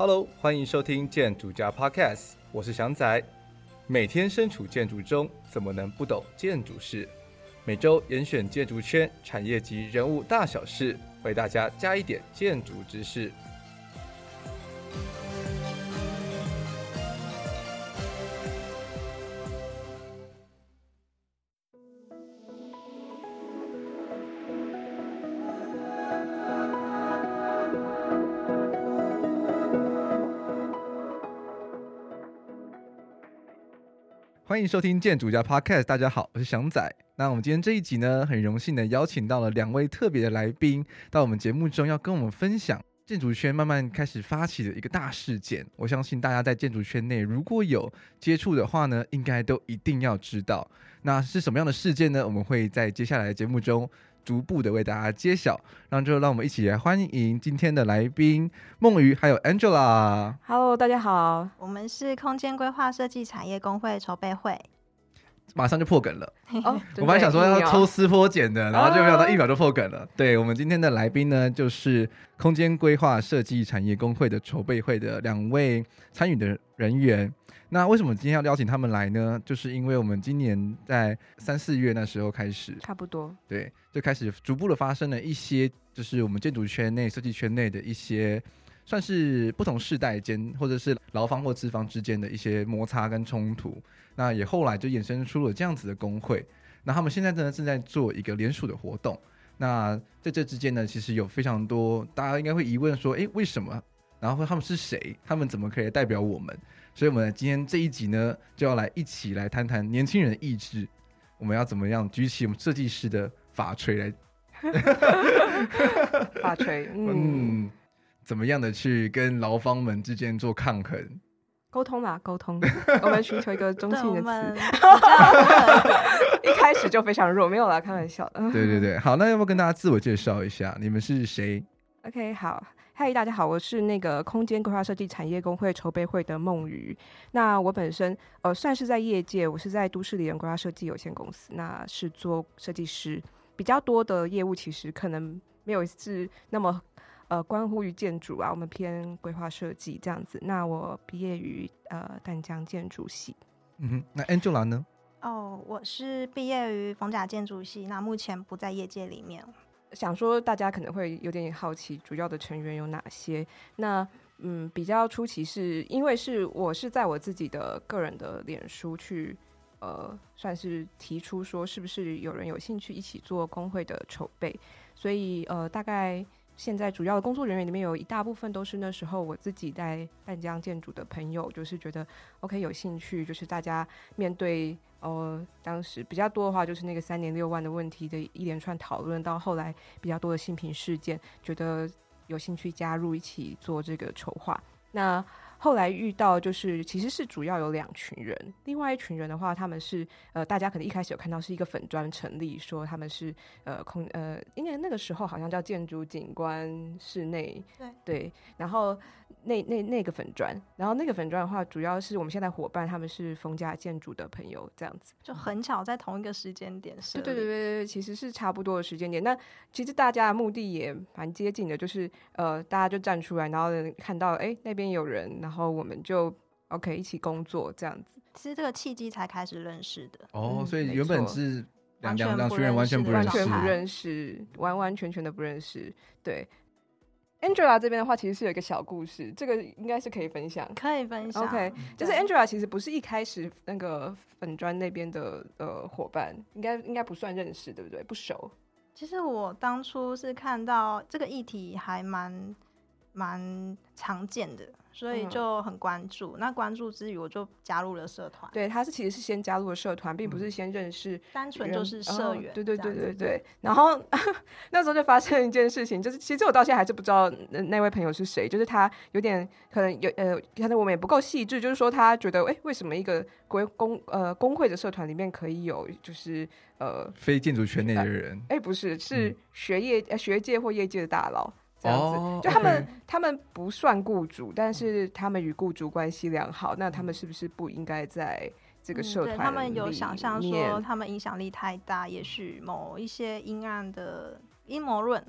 Hello，欢迎收听建筑家 Podcast，我是祥仔。每天身处建筑中，怎么能不懂建筑事？每周严选建筑圈产业及人物大小事，为大家加一点建筑知识。欢迎收听建筑家 Podcast，大家好，我是祥仔。那我们今天这一集呢，很荣幸的邀请到了两位特别的来宾到我们节目中，要跟我们分享建筑圈慢慢开始发起的一个大事件。我相信大家在建筑圈内如果有接触的话呢，应该都一定要知道，那是什么样的事件呢？我们会在接下来的节目中。逐步的为大家揭晓，那就让我们一起来欢迎今天的来宾梦鱼还有 Angela。Hello，大家好，我们是空间规划设计产业工会筹备会。马上就破梗了，哦、我本来想说要抽丝剥茧的，然后就没想到一秒就破梗了。哦、对，我们今天的来宾呢，就是空间规划设计产业工会的筹备会的两位参与的人员。那为什么今天要邀请他们来呢？就是因为我们今年在三四月那时候开始，差不多，对，就开始逐步的发生了一些，就是我们建筑圈内、设计圈内的一些，算是不同世代间，或者是劳方或资方之间的一些摩擦跟冲突。那也后来就衍生出了这样子的工会。那他们现在真的，正在做一个联署的活动。那在这之间呢，其实有非常多大家应该会疑问说，诶，为什么？然后他们是谁？他们怎么可以代表我们？所以，我们今天这一集呢，就要来一起来谈谈年轻人的意志。我们要怎么样举起我们设计师的法锤来？法锤，嗯，嗯，怎么样的去跟劳方们之间做抗衡？沟通嘛，沟通。我们寻求一个中性的词。一开始就非常弱，没有啦，开玩笑的。对对对，好，那要不要跟大家自我介绍一下？你们是谁？OK，好。嗨，大家好，我是那个空间规划设计产业工会筹备会的梦瑜。那我本身呃算是在业界，我是在都市里人规划设计有限公司，那是做设计师，比较多的业务其实可能没有是那么呃关乎于建筑啊，我们偏规划设计这样子。那我毕业于呃淡江建筑系。嗯哼，那 Angela 呢？哦，我是毕业于逢甲建筑系，那目前不在业界里面。想说，大家可能会有点好奇，主要的成员有哪些？那嗯，比较出奇是因为是我是在我自己的个人的脸书去呃，算是提出说，是不是有人有兴趣一起做工会的筹备？所以呃，大概。现在主要的工作人员里面有一大部分都是那时候我自己在淡江建筑的朋友，就是觉得 OK 有兴趣，就是大家面对哦当时比较多的话，就是那个三年六万的问题的一连串讨论，到后来比较多的性平事件，觉得有兴趣加入一起做这个筹划。那后来遇到就是其实是主要有两群人，另外一群人的话，他们是呃大家可能一开始有看到是一个粉砖成立，说他们是呃空呃，因为那个时候好像叫建筑景观室内对对，然后那那那个粉砖，然后那个粉砖的话，主要是我们现在伙伴他们是逢甲建筑的朋友这样子，就很巧在同一个时间点是，对对对对，其实是差不多的时间点。那其实大家的目的也蛮接近的，就是呃大家就站出来，然后看到哎那边有人，然后我们就 OK 一起工作这样子，其实这个契机才开始认识的哦，所以原本是两两两群人完全不认识，完全不认识，完完全全的不认识。对，Angela 这边的话，其实是有一个小故事，这个应该是可以分享，可以分享。OK，就是 Angela 其实不是一开始那个粉砖那边的呃伙伴，应该应该不算认识，对不对？不熟。其实我当初是看到这个议题还蛮蛮常见的。所以就很关注，嗯、那关注之余，我就加入了社团。对，他是其实是先加入了社团，并不是先认识，单纯就是社员、哦。对对对对对。然后 那时候就发生一件事情，就是其实我到现在还是不知道那位朋友是谁，就是他有点可能有呃，可能我们也不够细致，就是说他觉得，哎，为什么一个国公呃工会的社团里面可以有就是呃非建筑圈内的人？哎，不是，是学业、嗯、学界或业界的大佬。这样子，oh, 就他们.他们不算雇主，但是他们与雇主关系良好。那他们是不是不应该在这个社团、嗯？他们有想象说，他们影响力太大，也许某一些阴暗的阴谋论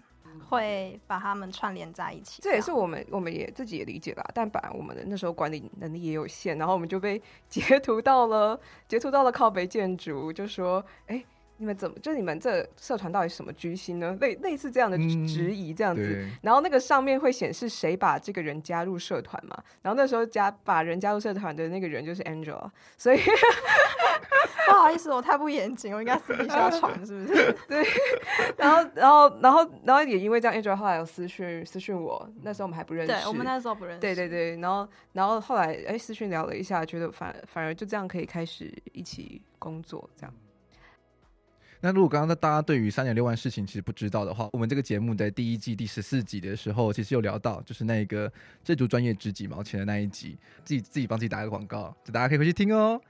会把他们串联在一起。这也是我们我们也自己也理解啦，但本来我们的那时候管理能力也有限，然后我们就被 截图到了截图到了靠北建筑，就说哎。欸你们怎么就你们这社团到底什么居心呢？类类似这样的质疑这样子，嗯、然后那个上面会显示谁把这个人加入社团嘛？然后那时候加把人加入社团的那个人就是 Angela，所以 不好意思，我太不严谨，我应该私底下传是不是？对。然后然后然后然后也因为这样，Angela 后来有私讯私讯我，那时候我们还不认识，对，我们那时候不认识。对对对，然后然后后来哎私讯聊了一下，觉得反反而就这样可以开始一起工作这样。那如果刚刚大家对于三点六万事情其实不知道的话，我们这个节目在第一季第十四集的时候，其实有聊到，就是那个建筑专业值几毛钱的那一集，自己自己帮自己打个广告，就大家可以回去听哦。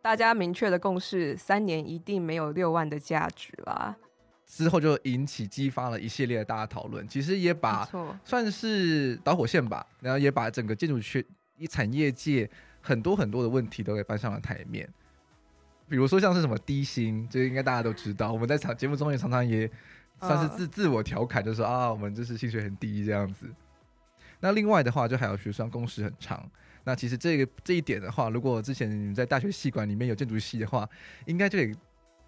大家明确的共识，三年一定没有六万的价值啦。之后就引起激发了一系列的大家讨论，其实也把算是导火线吧，然后也把整个建筑学一产业界很多很多的问题都给搬上了台面。比如说像是什么低薪，这个应该大家都知道。我们在场节目中也常常也算是自自我调侃，就说啊，我们就是薪水很低这样子。那另外的话，就还有学生工时很长。那其实这个这一点的话，如果之前你们在大学系馆里面有建筑系的话，应该就得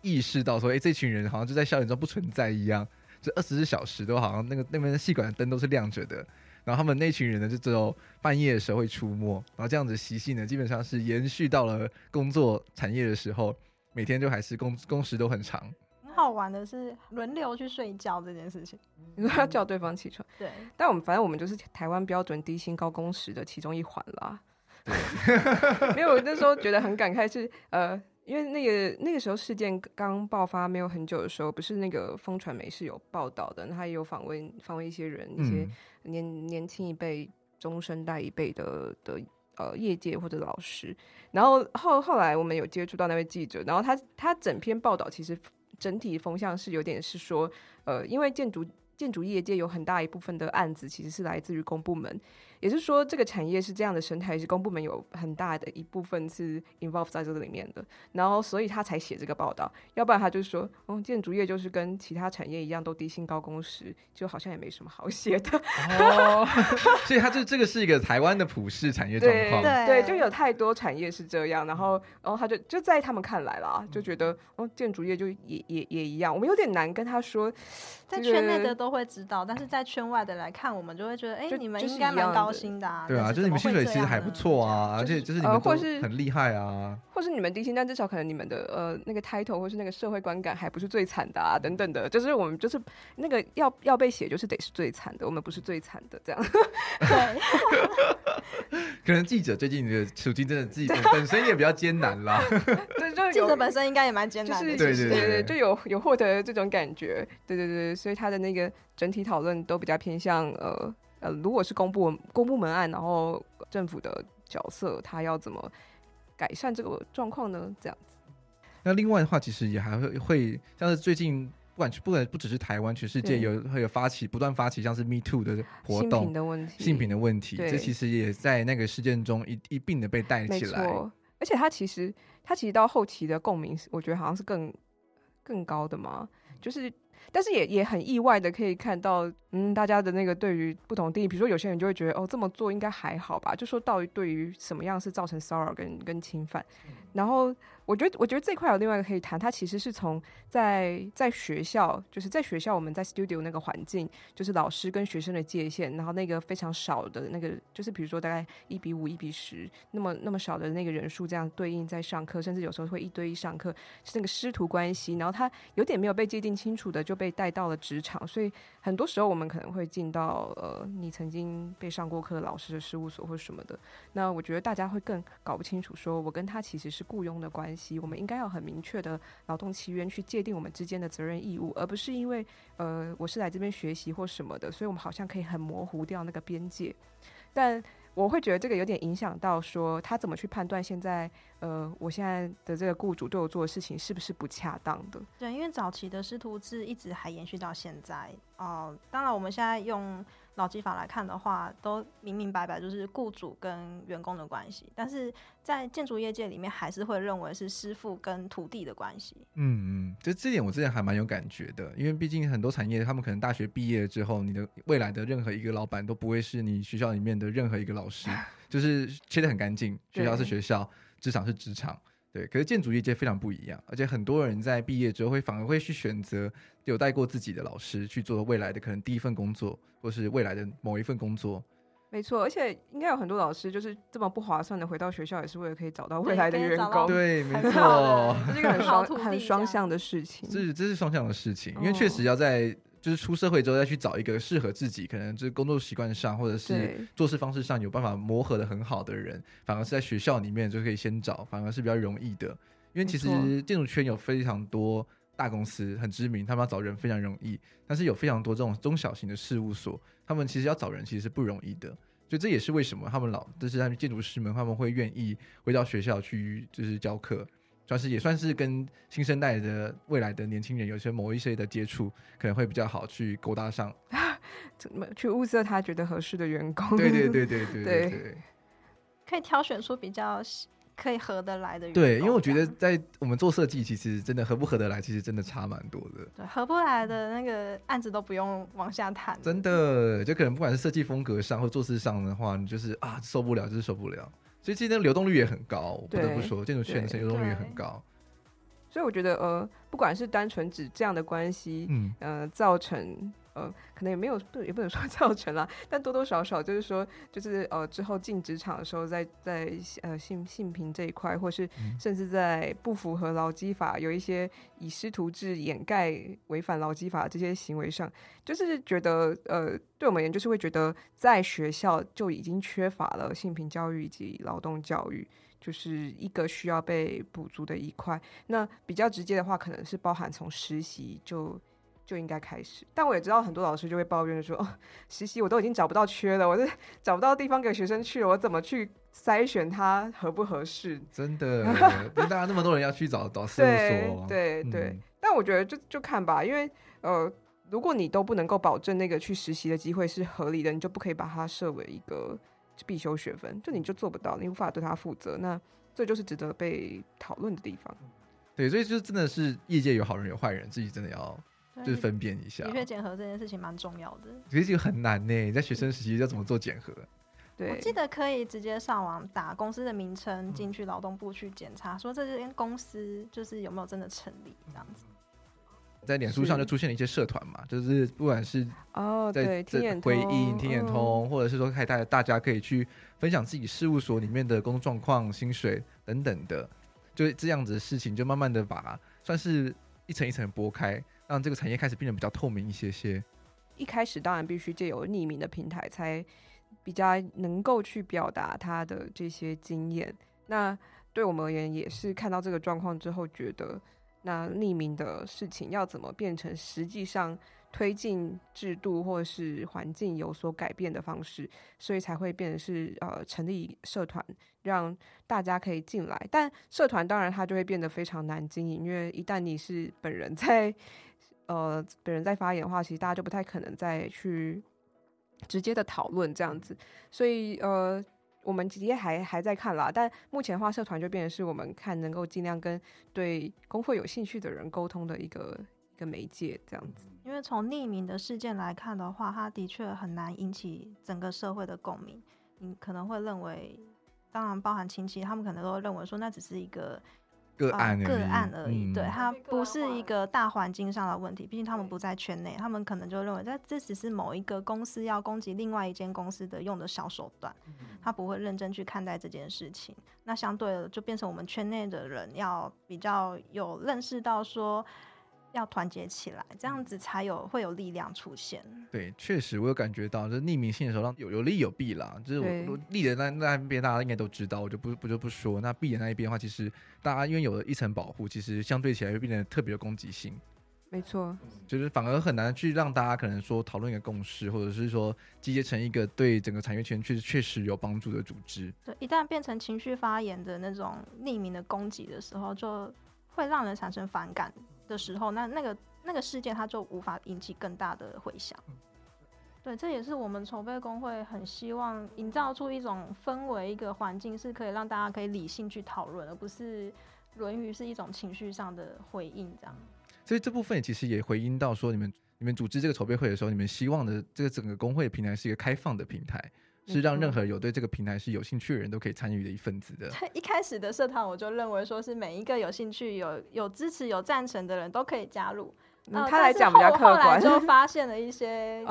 意识到说，哎、欸，这群人好像就在校园中不存在一样，就二十四小时都好像那个那边的系馆的灯都是亮着的。然后他们那群人呢，就只有半夜的时候会出没，然后这样子习性呢，基本上是延续到了工作产业的时候，每天就还是工工时都很长。很好玩的是轮流去睡觉这件事情，你说要叫对方起床，对。但我们反正我们就是台湾标准低薪高工时的其中一环啦。对，没有，我那时候觉得很感慨是呃。因为那个那个时候事件刚爆发没有很久的时候，不是那个风传媒是有报道的，他也有访问访问一些人，一些年年轻一辈、中生代一辈的的呃业界或者老师，然后后后来我们有接触到那位记者，然后他他整篇报道其实整体风向是有点是说，呃，因为建筑建筑业界有很大一部分的案子其实是来自于公部门。也就是说，这个产业是这样的生态，是公部门有很大的一部分是 involve 在这个里面的，然后所以他才写这个报道，要不然他就说，嗯，建筑业就是跟其他产业一样，都低薪高工时，就好像也没什么好写的。哦，所以他就这个是一个台湾的普世产业状况，对对，就有太多产业是这样，然后然后他就就在他们看来啦，就觉得，哦，建筑业就也也也一样，我们有点难跟他说，在圈内的都会知道，但是在圈外的来看，我们就会觉得，哎，你们应该蛮高。新的啊，对啊，就是你们薪水其实还不错啊，而且就是你们都很厉害啊，或是你们低薪，但至少可能你们的呃那个 title 或是那个社会观感还不是最惨的啊，等等的，就是我们就是那个要要被写，就是得是最惨的，我们不是最惨的这样。对，可能记者最近的处境真的自己本身也比较艰难啦。对，就记者本身应该也蛮艰难的，对对对，就有有获得这种感觉，对对对，所以他的那个整体讨论都比较偏向呃。呃，如果是公部公部门案，然后政府的角色，他要怎么改善这个状况呢？这样子。那另外的话，其实也还会会像是最近不管不管不只是台湾，全世界有会有发起不断发起像是 Me Too 的活动，性品的问题，性品的问题，这其实也在那个事件中一一并的被带起来。而且他其实他其实到后期的共鸣，我觉得好像是更更高的嘛，就是。但是也也很意外的可以看到，嗯，大家的那个对于不同定义，比如说有些人就会觉得，哦，这么做应该还好吧，就说到底对于什么样是造成骚扰跟跟侵犯，然后。我觉得，我觉得这块有另外一个可以谈。它其实是从在在学校，就是在学校我们在 studio 那个环境，就是老师跟学生的界限，然后那个非常少的那个，就是比如说大概一比五、一比十，那么那么少的那个人数这样对应在上课，甚至有时候会一对一上课，是那个师徒关系。然后他有点没有被界定清楚的就被带到了职场，所以很多时候我们可能会进到呃你曾经被上过课的老师的事务所或什么的。那我觉得大家会更搞不清楚，说我跟他其实是雇佣的关系。我们应该要很明确的劳动契约去界定我们之间的责任义务，而不是因为呃我是来这边学习或什么的，所以我们好像可以很模糊掉那个边界。但我会觉得这个有点影响到说他怎么去判断现在呃我现在的这个雇主对我做的事情是不是不恰当的？对，因为早期的师徒制一直还延续到现在哦、当然我们现在用劳基法来看的话，都明明白白就是雇主跟员工的关系，但是在建筑业界里面，还是会认为是师傅跟徒弟的关系。嗯嗯，就这点我之前还蛮有感觉的，因为毕竟很多产业，他们可能大学毕业之后，你的未来的任何一个老板都不会是你学校里面的任何一个老师，就是切得很干净，学校是学校，职场是职场。对，可是建筑业界非常不一样，而且很多人在毕业之后会反而会去选择有带过自己的老师去做未来的可能第一份工作，或是未来的某一份工作。没错，而且应该有很多老师就是这么不划算的回到学校，也是为了可以找到未来的员工。对，没错，这是一个很双很双向的事情。这是这是双向的事情，因为确实要在。就是出社会之后再去找一个适合自己，可能就是工作习惯上或者是做事方式上有办法磨合的很好的人，反而是在学校里面就可以先找，反而是比较容易的。因为其实建筑圈有非常多大公司很知名，他们要找人非常容易，但是有非常多这种中小型的事务所，他们其实要找人其实是不容易的。所以这也是为什么他们老就是他们建筑师们他们会愿意回到学校去就是教课。算是也算是跟新生代的未来的年轻人有些某一些的接触，可能会比较好去勾搭上，怎么去物色他觉得合适的员工？对对对对对对，对，可以挑选出比较可以合得来的员工。对，因为我觉得在我们做设计，其实真的合不合得来，其实真的差蛮多的。对，合不来的那个案子都不用往下谈。真的，就可能不管是设计风格上或做事上的话，你就是啊受不了，就是受不了。所以今天流动率也很高，不得不说，建筑圈的流动率也很高。所以我觉得，呃，不管是单纯指这样的关系，嗯，呃，造成。呃，可能也没有，不也不能说 造成了，但多多少少就是说，就是呃，之后进职场的时候在，在在呃性性平这一块，或是甚至在不符合劳基法，有一些以师徒制掩盖违反劳基法这些行为上，就是觉得呃，对我们而言，就是会觉得在学校就已经缺乏了性平教育以及劳动教育，就是一个需要被补足的一块。那比较直接的话，可能是包含从实习就。就应该开始，但我也知道很多老师就会抱怨说，哦，实习我都已经找不到缺了，我是找不到地方给学生去了，我怎么去筛选他合不合适？真的，大家那么多人要去找找事务所，对对对。嗯、但我觉得就就看吧，因为呃，如果你都不能够保证那个去实习的机会是合理的，你就不可以把它设为一个必修学分，就你就做不到，你无法对他负责，那这就是值得被讨论的地方。对，所以就真的是业界有好人有坏人，自己真的要。就是分辨一下，的确检核这件事情蛮重要的。其实就很难呢，你在学生时期要怎么做检核？对，我记得可以直接上网打公司的名称进去劳动部去检查，说这间公司就是有没有真的成立这样子。在脸书上就出现了一些社团嘛，就是不管是哦，对，听眼回应、听眼通，或者是说开大大家可以去分享自己事务所里面的工作状况、薪水等等的，就这样子的事情，就慢慢的把算是一层一层剥开。让这个产业开始变得比较透明一些些。一开始当然必须借由匿名的平台，才比较能够去表达他的这些经验。那对我们而言，也是看到这个状况之后，觉得那匿名的事情要怎么变成实际上推进制度或是环境有所改变的方式，所以才会变成是呃成立社团，让大家可以进来。但社团当然它就会变得非常难经营，因为一旦你是本人在。呃，本人在发言的话，其实大家就不太可能再去直接的讨论这样子，所以呃，我们直接还还在看啦。但目前的话，社团就变成是我们看能够尽量跟对工会有兴趣的人沟通的一个一个媒介这样子。因为从匿名的事件来看的话，它的确很难引起整个社会的共鸣。你可能会认为，当然包含亲戚，他们可能都认为说，那只是一个。个案、呃、个案而已，嗯、对，它不是一个大环境上的问题。毕竟他们不在圈内，他们可能就认为，这这只是某一个公司要攻击另外一间公司的用的小手段，他不会认真去看待这件事情。那相对的，就变成我们圈内的人要比较有认识到说。要团结起来，这样子才有会有力量出现。对，确实我有感觉到，就是匿名性的时候，有有利有弊啦。就是我利的那那边大家应该都知道，我就不不就不说。那弊的那一边的话，其实大家因为有了一层保护，其实相对起来会变得特别有攻击性。没错，就是反而很难去让大家可能说讨论一个共识，或者是说集结成一个对整个产业圈确实确实有帮助的组织。对，一旦变成情绪发言的那种匿名的攻击的时候，就会让人产生反感。的时候，那那个那个事件，它就无法引起更大的回响。对，这也是我们筹备工会很希望营造出一种氛围、一个环境，是可以让大家可以理性去讨论，而不是论语是一种情绪上的回应这样。所以这部分其实也回应到说，你们你们组织这个筹备会的时候，你们希望的这个整个工会平台是一个开放的平台。是让任何有对这个平台是有兴趣的人都可以参与的一份子的。一开始的社团，我就认为说是每一个有兴趣、有有支持、有赞成的人都可以加入。嗯，他来讲比较客观。后来就 发现了一些影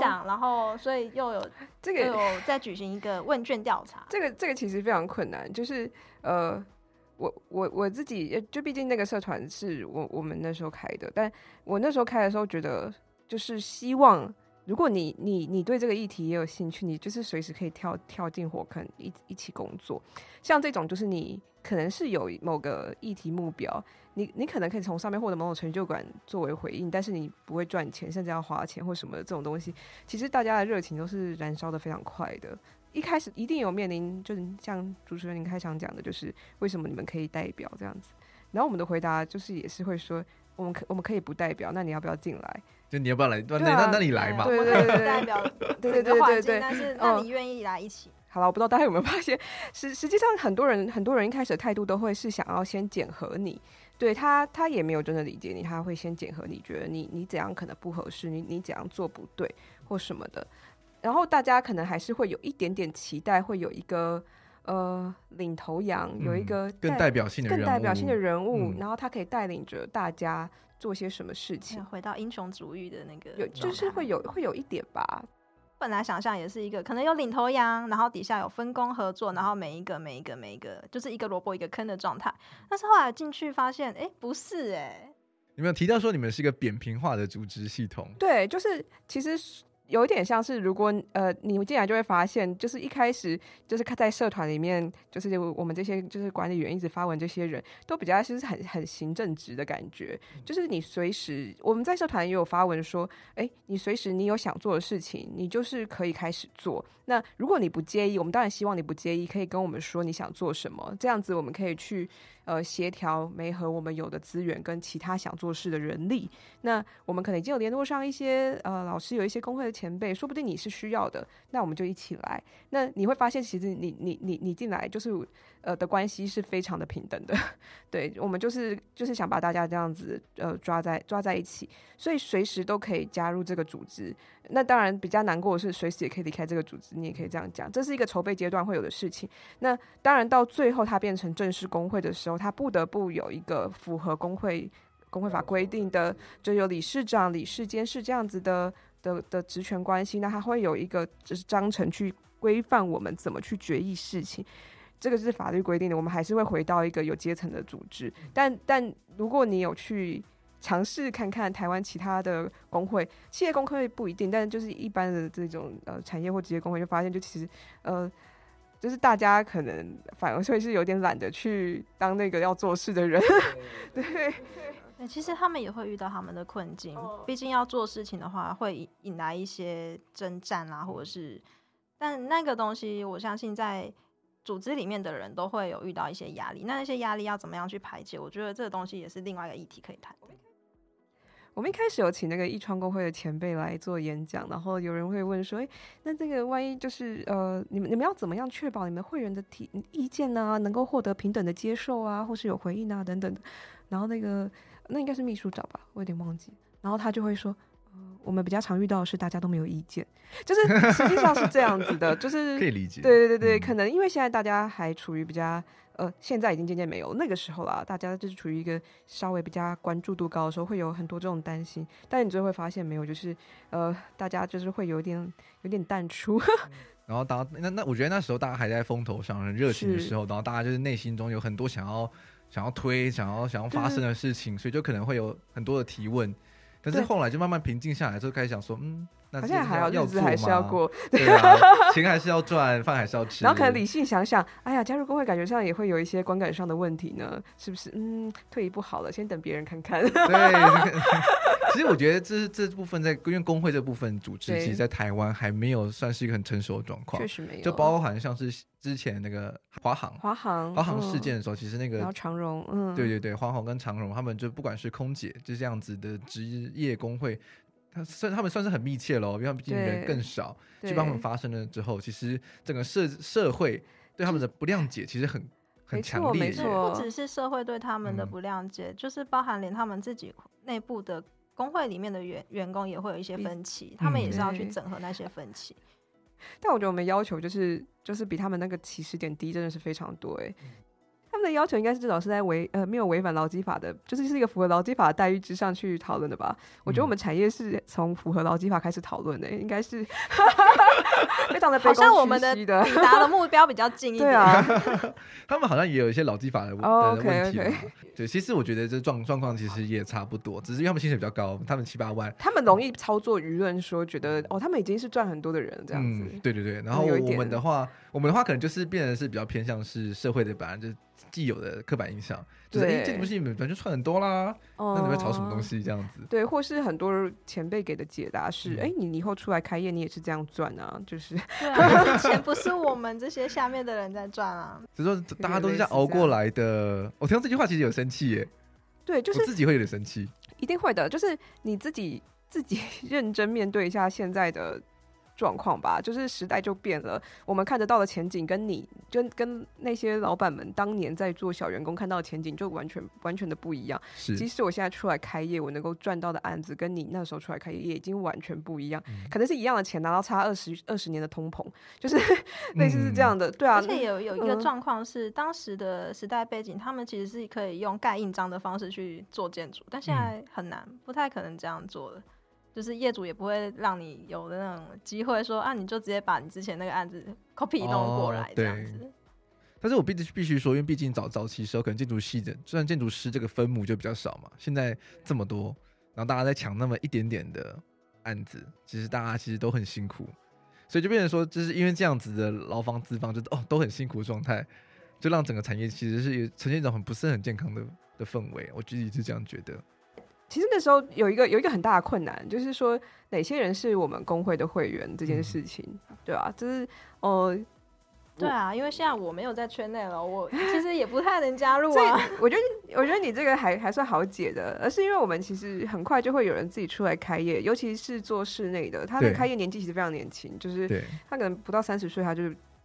响，哦，然后所以又有 这个有在举行一个问卷调查。这个这个其实非常困难，就是呃，我我我自己就毕竟那个社团是我我们那时候开的，但我那时候开的时候觉得就是希望。如果你你你对这个议题也有兴趣，你就是随时可以跳跳进火坑一一起工作。像这种就是你可能是有某个议题目标，你你可能可以从上面获得某种成就感作为回应，但是你不会赚钱，甚至要花钱或什么的这种东西，其实大家的热情都是燃烧得非常快的。一开始一定有面临，就是像主持人您开场讲的，就是为什么你们可以代表这样子。然后我们的回答就是也是会说，我们可我们可以不代表，那你要不要进来？就你要不要来？那那那你来嘛？对 对对对，代表对对对对对。但是那你愿意来一起？好了，我不知道大家有没有发现，实实际上很多人很多人一开始的态度都会是想要先检核你，对他他也没有真的理解你，他会先检核你，觉得你你怎样可能不合适，你你怎样做不对或什么的。然后大家可能还是会有一点点期待，会有一个呃领头羊，有一个更代表性的人物更代表性的人物，然后他可以带领着大家。做些什么事情？回到英雄主义的那个，有就是会有会有一点吧。本来想象也是一个可能有领头羊，然后底下有分工合作，然后每一个每一个每一个就是一个萝卜一个坑的状态。但是后来进去发现，哎、欸，不是哎、欸。你们有提到说你们是一个扁平化的组织系统？对，就是其实。有一点像是，如果呃你进来就会发现，就是一开始就是在社团里面，就是我们这些就是管理员一直发文，这些人都比较就是很很行政职的感觉，就是你随时我们在社团也有发文说，哎，你随时你有想做的事情，你就是可以开始做。那如果你不介意，我们当然希望你不介意，可以跟我们说你想做什么，这样子我们可以去。呃，协调没和我们有的资源跟其他想做事的人力。那我们可能已经有联络上一些呃老师，有一些工会的前辈，说不定你是需要的，那我们就一起来。那你会发现，其实你你你你进来就是呃的关系是非常的平等的。对，我们就是就是想把大家这样子呃抓在抓在一起，所以随时都可以加入这个组织。那当然比较难过的是，随时也可以离开这个组织。你也可以这样讲，这是一个筹备阶段会有的事情。那当然到最后它变成正式工会的时候，它不得不有一个符合工会工会法规定的，就有理事长、理事监事这样子的的的职权关系。那它会有一个就是章程去规范我们怎么去决议事情。这个是法律规定的，我们还是会回到一个有阶层的组织。但但如果你有去。尝试看看台湾其他的工会，企业工会不一定，但是就是一般的这种呃产业或职业工会，就发现就其实呃，就是大家可能反而会是有点懒得去当那个要做事的人，对，对，其实他们也会遇到他们的困境，毕竟要做事情的话，会引来一些征战啊，或者是，但那个东西，我相信在组织里面的人都会有遇到一些压力，那那些压力要怎么样去排解？我觉得这个东西也是另外一个议题可以谈。我们一开始有请那个义创工会的前辈来做演讲，然后有人会问说：“诶，那这个万一就是呃，你们你们要怎么样确保你们会员的提意见呢、啊，能够获得平等的接受啊，或是有回应啊等等的？”然后那个那应该是秘书长吧，我有点忘记。然后他就会说：“，我们比较常遇到的是大家都没有意见，就是实际上是这样子的，就是 可以理解。对对对对，可能因为现在大家还处于比较。”呃，现在已经渐渐没有那个时候了。大家就是处于一个稍微比较关注度高的时候，会有很多这种担心。但你最后会发现，没有，就是呃，大家就是会有点有点淡出。然后当那那，我觉得那时候大家还在风头上，很热情的时候，然后大家就是内心中有很多想要想要推、想要想要发生的事情，所以就可能会有很多的提问。但是后来就慢慢平静下来，就开始想说，嗯。好像还要日子还是要过，对啊，钱还是要赚，饭还是要吃。然后可能理性想想，哎呀，加入工会感觉上也会有一些观感上的问题呢，是不是？嗯，退一步好了，先等别人看看。对，其实我觉得这是这部分在因为工会这部分组织，其实在台湾还没有算是一个很成熟的状况，确实没有。就包含像是之前那个华航、华航、华航事件的时候，嗯、其实那个然后长荣，嗯，对对对，华航跟长荣他们就不管是空姐就这样子的职业工会。他算他们算是很密切喽，因为他们毕竟人更少，去帮他们发声了之后，其实整个社社会对他们的不谅解其实很很强烈，没错，不只是社会对他们的不谅解，嗯、就是包含连他们自己内部的工会里面的员员工也会有一些分歧，嗯、他们也是要去整合那些分歧。但我觉得我们要求就是就是比他们那个起始点低，真的是非常多哎。的要求应该是至少是在违呃没有违反劳基法的，就是是一个符合劳基法的待遇之上去讨论的吧。嗯、我觉得我们产业是从符合劳基法开始讨论的，应该是 非常的好像我们的抵达的 目标比较近一点。对啊，他们好像也有一些劳基法的、oh, 的问题。对，其实我觉得这状状况其实也差不多，只是因为他们薪水比较高，他们七八万，他们容易操作舆论，说觉得哦，他们已经是赚很多的人了这样子、嗯。对对对，然后我们的话，我们的话可能就是变得是比较偏向是社会的本来就是。既有的刻板印象，就是哎，这部戏本来就赚很多啦，那你会炒什么东西这样子？对，或是很多前辈给的解答是，哎，你以后出来开业，你也是这样赚啊，就是，对啊，钱不是我们这些下面的人在赚啊，只是说大家都是这样熬过来的。我听到这句话其实有生气耶，对，就是自己会有点生气，一定会的，就是你自己自己 认真面对一下现在的。状况吧，就是时代就变了，我们看得到的前景跟你跟跟那些老板们当年在做小员工看到的前景就完全完全的不一样。是，即使我现在出来开业，我能够赚到的案子跟你那时候出来开业也已经完全不一样，嗯、可能是一样的钱拿到差二十二十年的通膨，就是 类似是这样的。嗯、对啊，而且有有一个状况是，当时的时代背景，他们其实是可以用盖印章的方式去做建筑，但现在很难，不太可能这样做了。就是业主也不会让你有的那种机会说啊，你就直接把你之前那个案子 copy 弄过来这样子。哦、但是我必须必须说，因为毕竟早早期时候可能建筑系的，虽然建筑师这个分母就比较少嘛，现在这么多，然后大家在抢那么一点点的案子，其实大家其实都很辛苦，所以就变成说，就是因为这样子的劳方资方就哦都很辛苦的状态，就让整个产业其实是呈现一种很不是很健康的的氛围。我自己是这样觉得。其实那时候有一个有一个很大的困难，就是说哪些人是我们工会的会员这件事情，嗯、对吧、啊？就是呃，对啊，因为现在我没有在圈内了，我其实也不太能加入啊。我觉得，我觉得你这个还还算好解的，而是因为我们其实很快就会有人自己出来开业，尤其是做室内的，他的开业年纪其实非常年轻，就是他可能不到三十岁，他就。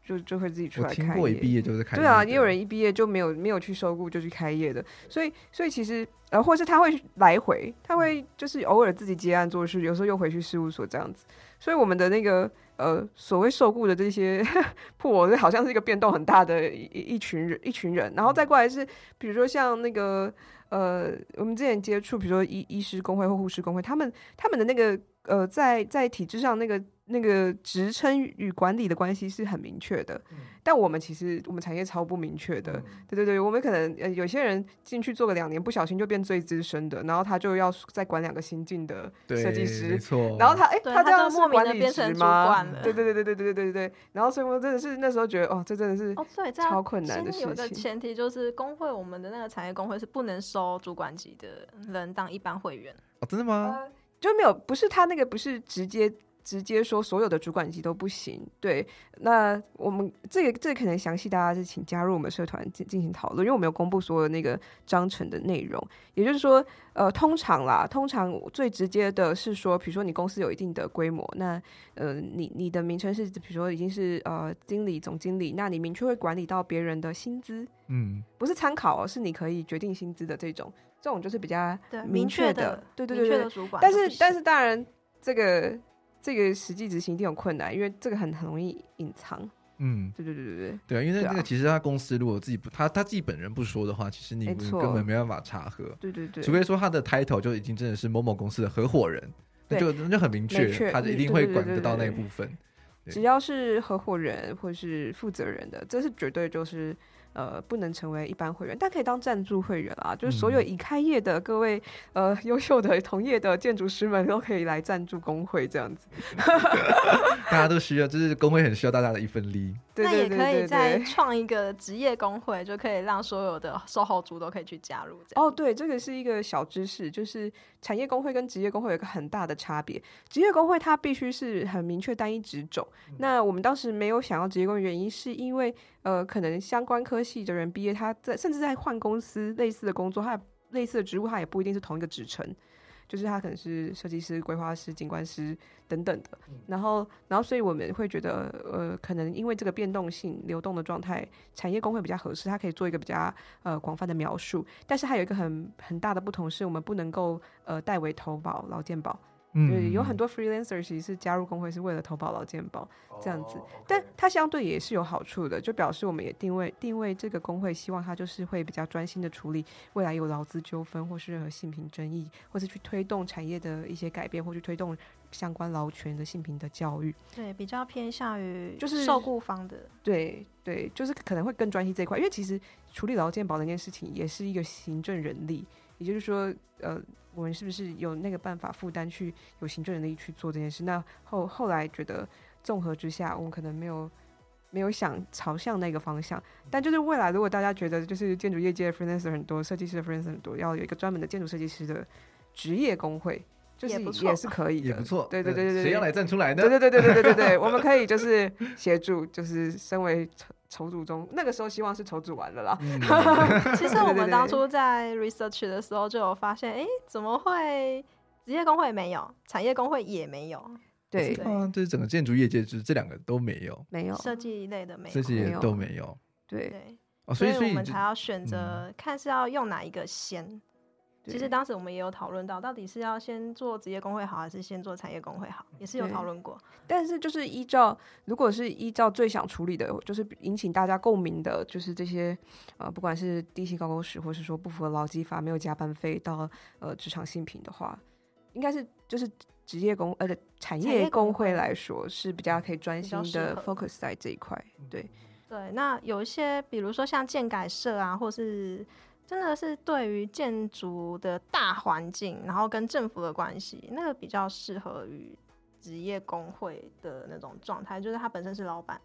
就就会自己出来开业，我一毕业就是开业。对啊，也有人一毕业就没有没有去受雇就去开业的，所以所以其实呃，或是他会来回，他会就是偶尔自己接案做事，有时候又回去事务所这样子。所以我们的那个呃所谓受雇的这些 破，好像是一个变动很大的一一群人一群人，然后再过来是比如说像那个呃，我们之前接触，比如说医医师工会或护士工会，他们他们的那个呃，在在体制上那个。那个职称与管理的关系是很明确的，嗯、但我们其实我们产业超不明确的。嗯、对对对，我们可能呃有些人进去做个两年，不小心就变最资深的，然后他就要再管两个新进的设计师，没错。然后他哎，他这样是管理职吗？对对对对对对对对对。然后所以我真的是那时候觉得哦，这真的是哦，对，超困难的事情。有个前提就是工会，我们的那个产业工会是不能收主管级的人当一般会员。哦，真的吗？呃、就没有，不是他那个不是直接。直接说所有的主管级都不行，对，那我们这个这个可能详细大家是请加入我们社团进进行讨论，因为我们有公布所有那个章程的内容。也就是说，呃，通常啦，通常最直接的是说，比如说你公司有一定的规模，那呃，你你的名称是比如说已经是呃经理、总经理，那你明确会管理到别人的薪资，嗯，不是参考，哦是你可以决定薪资的这种，这种就是比较明确的，对对对对，但是但是当然这个。这个实际执行一定有困难，因为这个很很容易隐藏。嗯，对对对对对。对啊，因为那个其实他公司如果自己不，他他自己本人不说的话，其实你根本没办法查核。对对对。除非说他的 title 就已经真的是某某公司的合伙人，那就那就很明确，他就一定会管得到那一部分。只要是合伙人或是负责人的，这是绝对就是。呃，不能成为一般会员，但可以当赞助会员啊！就是所有已开业的各位，呃，优秀的同业的建筑师们都可以来赞助工会这样子。大家都需要，就是工会很需要大家的一份力。那也可以再创一个职业工会，就可以让所有的售后组都可以去加入。哦，对，这个是一个小知识，就是产业工会跟职业工会有一个很大的差别。职业工会它必须是很明确单一职种。嗯、那我们当时没有想要职业工会，原因是因为呃，可能相关科系的人毕业，他在甚至在换公司类似的工作，他类似的职务，他也不一定是同一个职称。就是他可能是设计师、规划师、景观师等等的。然后，然后，所以我们会觉得，呃，可能因为这个变动性、流动的状态，产业工会比较合适，它可以做一个比较呃广泛的描述。但是，还有一个很很大的不同，是我们不能够呃代为投保劳健保。嗯，有很多 freelancer 其实是加入工会是为了投保劳健保这样子，oh, okay. 但它相对也是有好处的，就表示我们也定位定位这个工会，希望它就是会比较专心的处理未来有劳资纠纷或是任何性平争议，或是去推动产业的一些改变，或去推动相关劳权的性平的教育。对，比较偏向于就是受雇方的。对对，就是可能会更专心这一块，因为其实处理劳健保那件事情也是一个行政人力，也就是说，呃。我们是不是有那个办法负担去有行政能力去做这件事？那后后来觉得综合之下，我们可能没有没有想朝向那个方向。但就是未来，如果大家觉得就是建筑业界的 f r e e l a n c e 很多，设计师的 f r e e l a n c e 很多，要有一个专门的建筑设计师的职业工会，就是也是可以的，也不错。对对对对对，谁要来站出来呢？对对对对对对对对，我们可以就是协助，就是身为。筹筹组中，那个时候希望是筹组完了啦。嗯、其实我们当初在 research 的时候就有发现，哎、欸，怎么会职业工会没有，产业工会也没有？对，对啊，就是整个建筑业界，就是这两个都没有，没有设计类的没有，设计类都没有。对，对哦，所以所以我们才要选择看是要用哪一个先。其实当时我们也有讨论到，到底是要先做职业工会好，还是先做产业工会好，也是有讨论过。但是就是依照，如果是依照最想处理的，就是引起大家共鸣的，就是这些呃，不管是低薪高工时，或是说不符合劳基法、没有加班费到呃职场性平的话，应该是就是职业工呃产业工会来说是比较可以专心的 focus 在这一块。对对，那有一些比如说像建改社啊，或是。真的是对于建筑的大环境，然后跟政府的关系，那个比较适合于职业工会的那种状态，就是他本身是老板。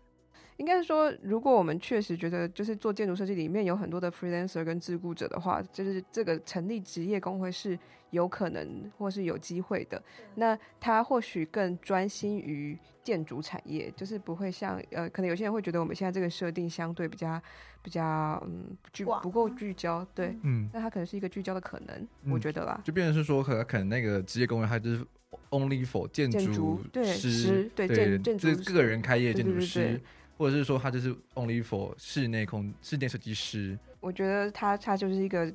应该是说，如果我们确实觉得，就是做建筑设计里面有很多的 freelancer 跟自雇者的话，就是这个成立职业工会是有可能或是有机会的。那他或许更专心于建筑产业，就是不会像呃，可能有些人会觉得我们现在这个设定相对比较比较嗯聚不够聚焦，对，嗯，那他可能是一个聚焦的可能，嗯、我觉得啦，就变成是说，可能可能那个职业工人他就是 only for 建筑师，对对，建筑这个人开业建筑师。或者是说，他就是 only for 室内空室内设计师。我觉得他他就是一个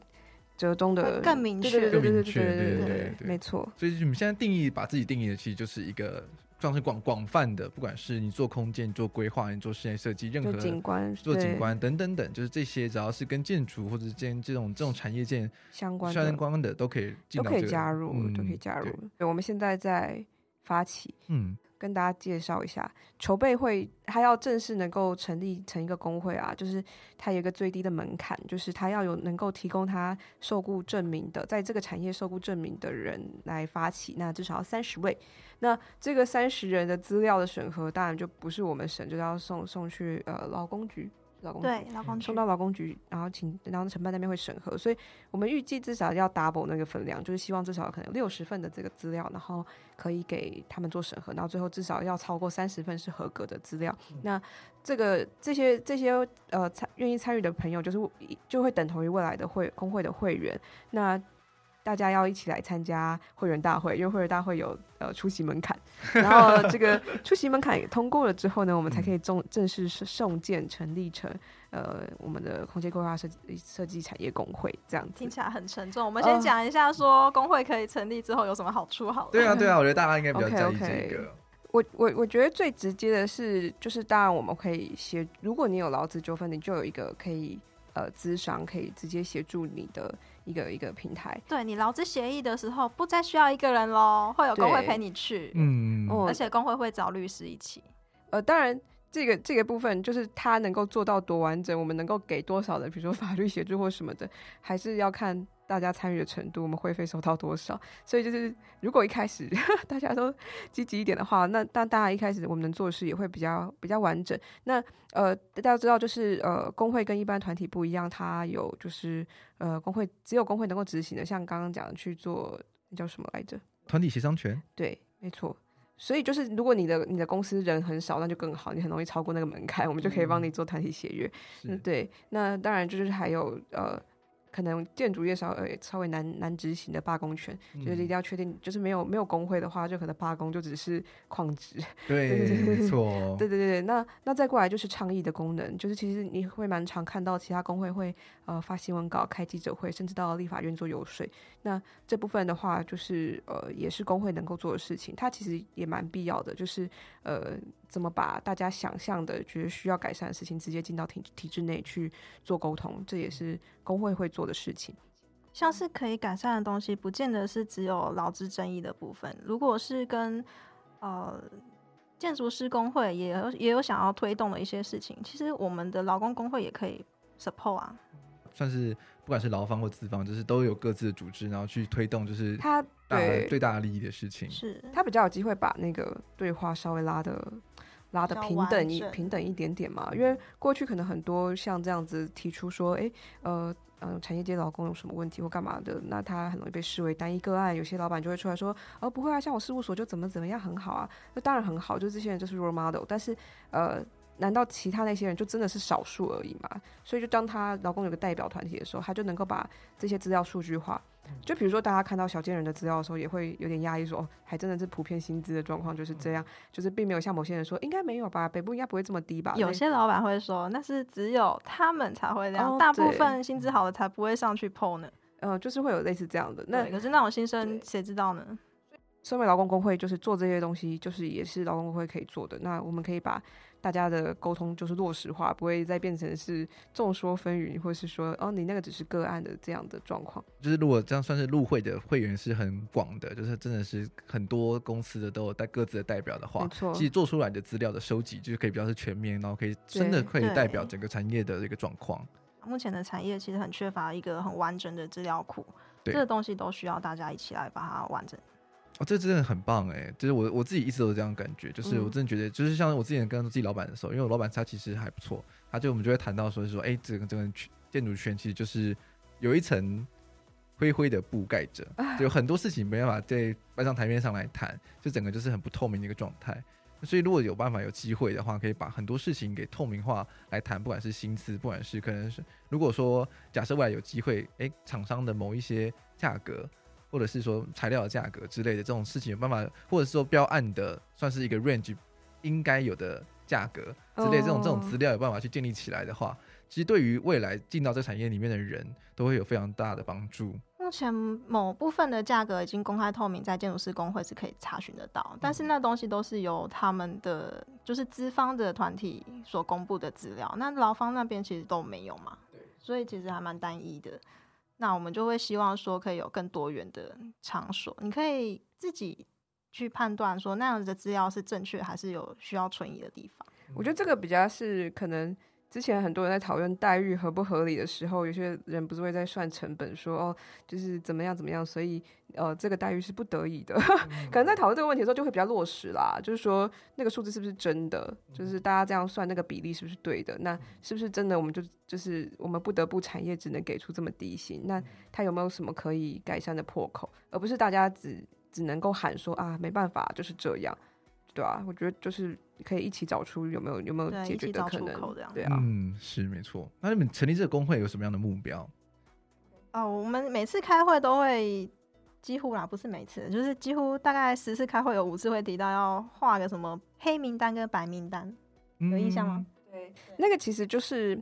折中的更明确，更明确，对对对对，没错。所以你们现在定义把自己定义的，其实就是一个算是广广泛的，不管是你做空间、你做规划、你做室内设计，任何景观、做景观等等等，就是这些只要是跟建筑或者建这种这种产业建相关相关的都可以都可以加入，嗯、都可以加入。对，我们现在在发起，嗯。跟大家介绍一下，筹备会它要正式能够成立成一个工会啊，就是它有一个最低的门槛，就是它要有能够提供它受雇证明的，在这个产业受雇证明的人来发起，那至少要三十位。那这个三十人的资料的审核，当然就不是我们审，就要送送去呃劳工局。劳工对，劳工送到劳工局，然后请然后承办那边会审核，所以我们预计至少要 double 那个分量，就是希望至少可能六十份的这个资料，然后可以给他们做审核，然后最后至少要超过三十份是合格的资料。嗯、那这个这些这些呃参愿意参与的朋友，就是就会等同于未来的会工会的会员。那大家要一起来参加会员大会，因为会员大会有呃出席门槛，然后这个出席门槛通过了之后呢，我们才可以正正式送件成立成呃我们的空间规划设计设计产业工会这样子。听起来很沉重，我们先讲一下说工会可以成立之后有什么好处好了。对啊对啊，我觉得大家应该比较在意这个。Okay, okay. 我我我觉得最直接的是，就是当然我们可以协，如果你有劳资纠纷，你就有一个可以呃资商，可以直接协助你的。一个一个平台，对你劳资协议的时候，不再需要一个人喽，会有工会陪你去，嗯，而且工会会找律师一起。呃，当然，这个这个部分就是他能够做到多完整，我们能够给多少的，比如说法律协助或什么的，还是要看。大家参与的程度，我们会费收到多少？所以就是，如果一开始 大家都积极一点的话，那当大家一开始我们能做的事也会比较比较完整。那呃，大家知道就是呃，工会跟一般团体不一样，它有就是呃，工会只有工会能够执行的，像刚刚讲的去做那叫什么来着？团体协商权。对，没错。所以就是，如果你的你的公司人很少，那就更好，你很容易超过那个门槛，我们就可以帮你做团体协约。嗯，对。那当然就是还有呃。可能建筑业稍微稍微难难执行的罢工权，嗯、就是一定要确定，就是没有没有工会的话，就可能罢工就只是旷职。对，没错。对对对，那那再过来就是倡议的功能，就是其实你会蛮常看到其他工会会呃发新闻稿、开记者会，甚至到立法院做游说。那这部分的话，就是呃也是工会能够做的事情，它其实也蛮必要的，就是呃怎么把大家想象的觉得需要改善的事情，直接进到体体制内去做沟通，这也是工会会做。做的事情，像是可以改善的东西，不见得是只有劳资争议的部分。如果是跟呃建筑师工会也有也有想要推动的一些事情，其实我们的劳工工会也可以 support 啊。算是不管是劳方或资方，就是都有各自的组织，然后去推动，就是他对最大的利益的事情。是他比较有机会把那个对话稍微拉的拉的平等一平等一点点嘛。因为过去可能很多像这样子提出说，哎、欸，呃。嗯、呃，产业界劳工有什么问题或干嘛的，那他很容易被视为单一个案。有些老板就会出来说，哦，不会啊，像我事务所就怎么怎么样很好啊，那当然很好，就这些人就是 role model。但是，呃。难道其他那些人就真的是少数而已吗？所以就当他劳工有个代表团体的时候，他就能够把这些资料数据化。就比如说，大家看到小贱人的资料的时候，也会有点压抑，说哦，还真的是普遍薪资的状况就是这样，就是并没有像某些人说应该没有吧，北部应该不会这么低吧。有些老板会说，那是只有他们才会这样，哦、大部分薪资好的才不会上去 PO 呢。嗯、呃，就是会有类似这样的。那可是那种新生谁知道呢？身为劳工工会，就是做这些东西，就是也是劳工工会可以做的。那我们可以把。大家的沟通就是落实化，不会再变成是众说纷纭，或是说哦，你那个只是个案的这样的状况。就是如果这样算是入会的会员是很广的，就是真的是很多公司的都有带各自的代表的话，没错。其实做出来的资料的收集就是可以比较是全面，然后可以真的可以代表整个产业的一个状况。目前的产业其实很缺乏一个很完整的资料库，这个东西都需要大家一起来把它完整。哦，这真的很棒哎！就是我我自己一直都有这样感觉，就是我真的觉得，就是像我之前跟自己老板的时候，因为我老板他其实还不错，他就我们就会谈到说，是说，哎，这个这个建筑圈其实就是有一层灰灰的布盖着，就有很多事情没办法在搬上台面上来谈，就整个就是很不透明的一个状态。所以如果有办法有机会的话，可以把很多事情给透明化来谈，不管是薪资，不管是可能是如果说假设未来有机会，哎，厂商的某一些价格。或者是说材料的价格之类的这种事情有办法，或者是说标案的算是一个 range 应该有的价格之类的这种这种资料有办法去建立起来的话，其实对于未来进到这产业里面的人都会有非常大的帮助。目前某部分的价格已经公开透明，在建筑师工会是可以查询得到，但是那东西都是由他们的就是资方的团体所公布的资料，那劳方那边其实都没有嘛，对，所以其实还蛮单一的。那我们就会希望说，可以有更多元的场所，你可以自己去判断说，那样子的资料是正确还是有需要存疑的地方。我觉得这个比较是可能。之前很多人在讨论待遇合不合理的时候，有些人不是会在算成本说，说哦，就是怎么样怎么样，所以呃，这个待遇是不得已的。嗯、可能在讨论这个问题的时候，就会比较落实啦，就是说那个数字是不是真的，就是大家这样算那个比例是不是对的？那是不是真的？我们就就是我们不得不产业只能给出这么低薪，那它有没有什么可以改善的破口？而不是大家只只能够喊说啊，没办法，就是这样。对啊，我觉得就是可以一起找出有没有有没有解决的可能，对啊，嗯，是没错。那你们成立这个工会有什么样的目标？哦，我们每次开会都会几乎啦，不是每次，就是几乎大概十次开会有五次会提到要画个什么黑名单跟白名单，有印象吗？嗯、对，那个其实就是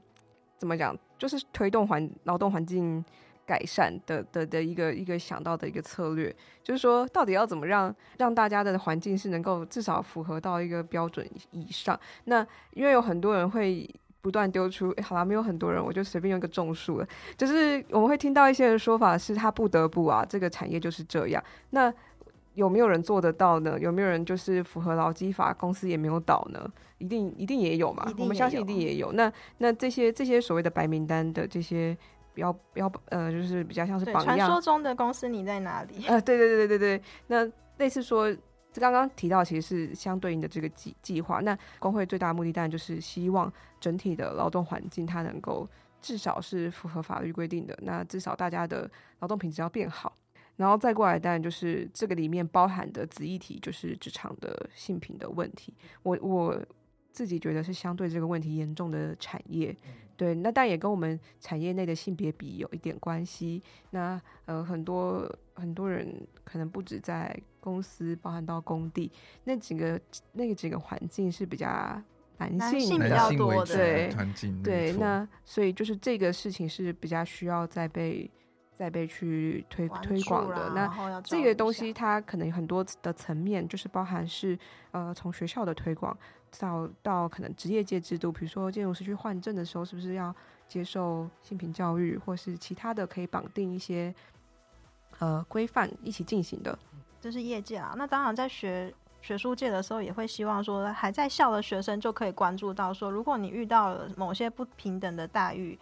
怎么讲，就是推动环劳动环境。改善的的的一个一个想到的一个策略，就是说到底要怎么让让大家的环境是能够至少符合到一个标准以上。那因为有很多人会不断丢出，欸，好啦，没有很多人，我就随便用一个种树了，就是我们会听到一些人说法是他不得不啊，这个产业就是这样。那有没有人做得到呢？有没有人就是符合劳基法，公司也没有倒呢？一定一定也有嘛，我们相信一定也有。那那这些这些所谓的白名单的这些。标标呃，就是比较像是榜样。传说中的公司你在哪里？呃，对对对对对对。那类似说，刚刚提到其实是相对应的这个计计划。那工会最大的目的当然就是希望整体的劳动环境它能够至少是符合法律规定的。那至少大家的劳动品质要变好。然后再过来，当然就是这个里面包含的子议题，就是职场的性平的问题。我我自己觉得是相对这个问题严重的产业。对，那但也跟我们产业内的性别比有一点关系。那呃，很多很多人可能不止在公司，包含到工地，那几个那个几个环境是比较男性，男性比较多的对环境。对，那所以就是这个事情是比较需要再被再被去推推广的。那这个东西它可能有很多的层面，就是包含是呃，从学校的推广。到到可能职业界制度，比如说建筑师去换证的时候，是不是要接受性平教育，或是其他的可以绑定一些呃规范一起进行的？这是业界啊。那当然，在学学术界的时候，也会希望说，还在校的学生就可以关注到说，如果你遇到了某些不平等的待遇，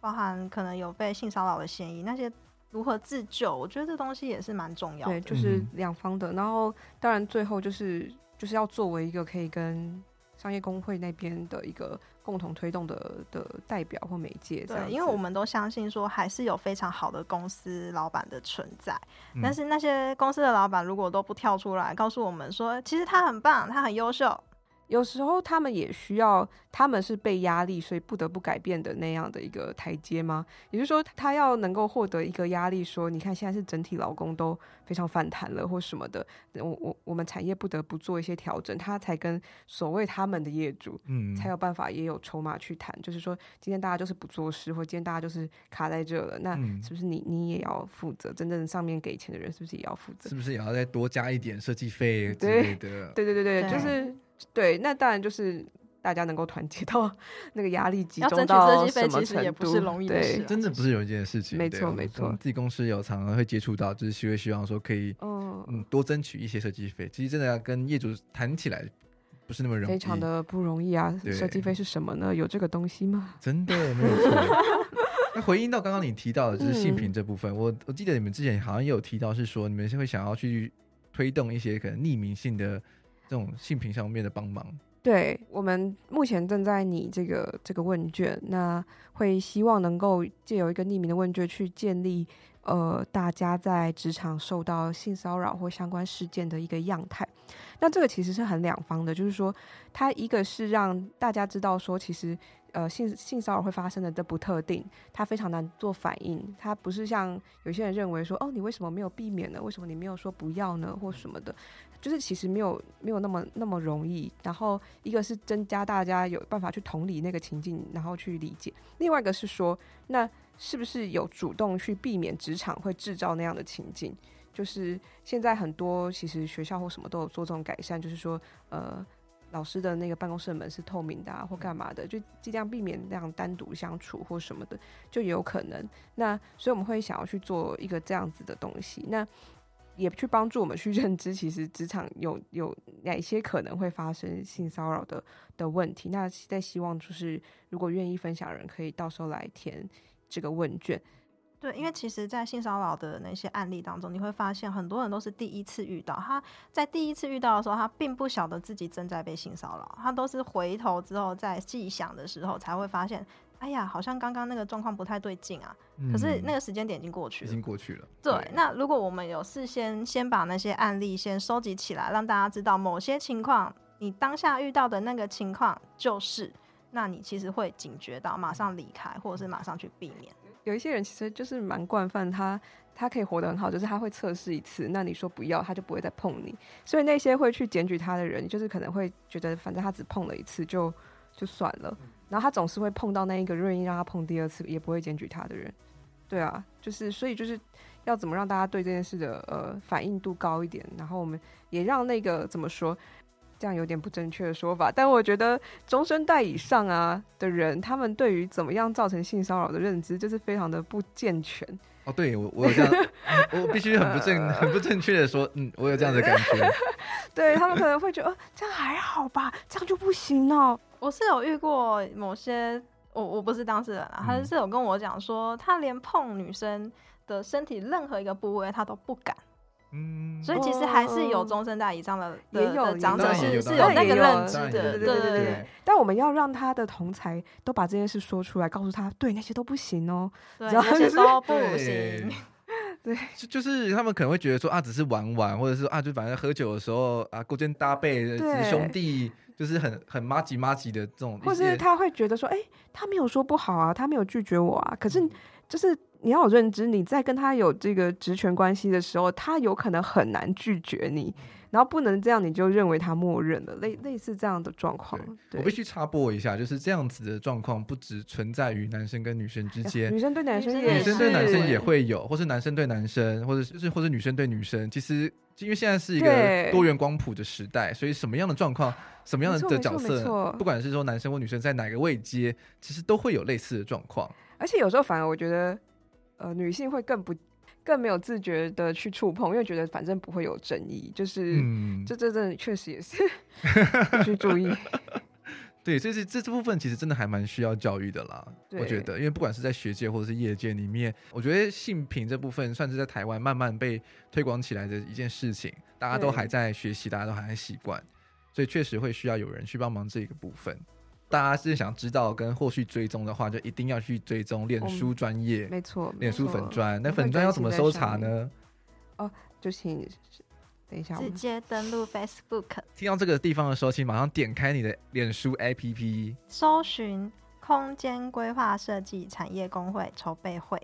包含可能有被性骚扰的嫌疑，那些如何自救？我觉得这东西也是蛮重要的。对，就是两方的。然后，当然最后就是。就是要作为一个可以跟商业工会那边的一个共同推动的的代表或媒介，对，因为我们都相信说还是有非常好的公司老板的存在，嗯，但是那些公司的老板如果都不跳出来告诉我们说，其实他很棒，他很优秀。有时候他们也需要，他们是被压力，所以不得不改变的那样的一个台阶吗？也就是说，他要能够获得一个压力，说你看现在是整体劳工都非常反弹了，或什么的，我我我们产业不得不做一些调整，他才跟所谓他们的业主，嗯，才有办法也有筹码去谈。就是说，今天大家就是不做事，或今天大家就是卡在这了，那是不是你你也要负责？真正上面给钱的人是不是也要负责？是不是也要再多加一点设计费之类的？对对对对，对，就是。对，那当然就是大家能够团结 到那个压力集中到什么程度，其实也不是容易的事，真的不是容易一件事情。没错没错，自己公司有常常会接触到，就是希望希望说可以嗯嗯多争取一些设计费。其实真的要跟业主谈起来，不是那么容易，非常的不容易啊。设计费是什么呢？有这个东西吗？真的没有错。那回应到刚刚你提到的就是性平这部分，嗯、我我记得你们之前好像也有提到，是说你们是会想要去推动一些可能匿名性的。这种性平上面的帮忙，对，我们目前正在拟这个这个问卷，那会希望能够借由一个匿名的问卷去建立，呃，大家在职场受到性骚扰或相关事件的一个样态。那这个其实是很两方的，就是说，它一个是让大家知道说，其实。呃，性性骚扰会发生的都不特定，它非常难做反应。它不是像有些人认为说，哦，你为什么没有避免呢？为什么你没有说不要呢？或什么的，就是其实没有没有那么那么容易。然后一个是增加大家有办法去同理那个情境，然后去理解；另外一个是说，那是不是有主动去避免职场会制造那样的情境？就是现在很多其实学校或什么都有做这种改善，就是说，呃。老师的那个办公室门是透明的啊，或干嘛的，就尽量避免那样单独相处或什么的，就有可能。那所以我们会想要去做一个这样子的东西，那也去帮助我们去认知，其实职场有有哪些可能会发生性骚扰的的问题。那在希望就是，如果愿意分享的人，可以到时候来填这个问卷。对，因为其实，在性骚扰的那些案例当中，你会发现很多人都是第一次遇到。他在第一次遇到的时候，他并不晓得自己正在被性骚扰，他都是回头之后在细想的时候才会发现，哎呀，好像刚刚那个状况不太对劲啊。嗯。可是那个时间点已经过去了，已经过去了。对，对，那如果我们有事先先把那些案例先收集起来，让大家知道某些情况，你当下遇到的那个情况就是，那你其实会警觉到，马上离开，或者是马上去避免。有一些人其实就是蛮惯犯，他他可以活得很好，就是他会测试一次，那你说不要，他就不会再碰你。所以那些会去检举他的人，就是可能会觉得，反正他只碰了一次就就算了。然后他总是会碰到那一个愿意让他碰第二次，也不会检举他的人。对啊，就是所以就是要怎么让大家对这件事的呃反应度高一点，然后我们也让那个怎么说。这样有点不正确的说法，但我觉得中生代以上啊的人，他们对于怎么样造成性骚扰的认知，就是非常的不健全。哦，对我我有这样，我必须很不正很不正确的说，嗯，我有这样的感觉。对他们可能会觉得，哦，这样还好吧，这样就不行哦。我是有遇过某些，我我不是当事人啊，他是有跟我讲说，他连碰女生的身体任何一个部位，他都不敢。嗯，所以其实还是有中生代以上的也有的长者是是有那个认知的，对对对对。但我们要让他的同才都把这件事说出来，告诉他，对那些都不行哦，对那些都不行。对，就就是他们可能会觉得说啊，只是玩玩，或者是啊，就反正喝酒的时候啊，勾肩搭背，是兄弟。就是很很麻吉麻吉的这种，或是他会觉得说，哎、欸，他没有说不好啊，他没有拒绝我啊，可是就是你要有认知，你在跟他有这个职权关系的时候，他有可能很难拒绝你。然后不能这样，你就认为他默认了，类类似这样的状况。我必须插播一下，就是这样子的状况不只存在于男生跟女生之间，女生对男生也，女生对男生也会有，或是男生对男生，或者是或者女生对女生。其实因为现在是一个多元光谱的时代，所以什么样的状况，什么样的角色，不管是说男生或女生在哪个位阶，其实都会有类似的状况。而且有时候反而我觉得，呃，女性会更不。更没有自觉的去触碰，因为觉得反正不会有争议，就是，嗯、这这这确实也是 去注意。对，所以这这这部分其实真的还蛮需要教育的啦。我觉得，因为不管是在学界或者是业界里面，我觉得性平这部分算是在台湾慢慢被推广起来的一件事情，大家都还在学习，大家都还在习惯，所以确实会需要有人去帮忙这个部分。大家是想知道跟后续追踪的话，就一定要去追踪脸书专业，没错，脸书粉专。那粉专要怎么搜查呢？哦，就请等一下，直接登录 Facebook。听到这个地方的时候，请马上点开你的脸书 APP，搜寻“空间规划设计产业工会筹备会”。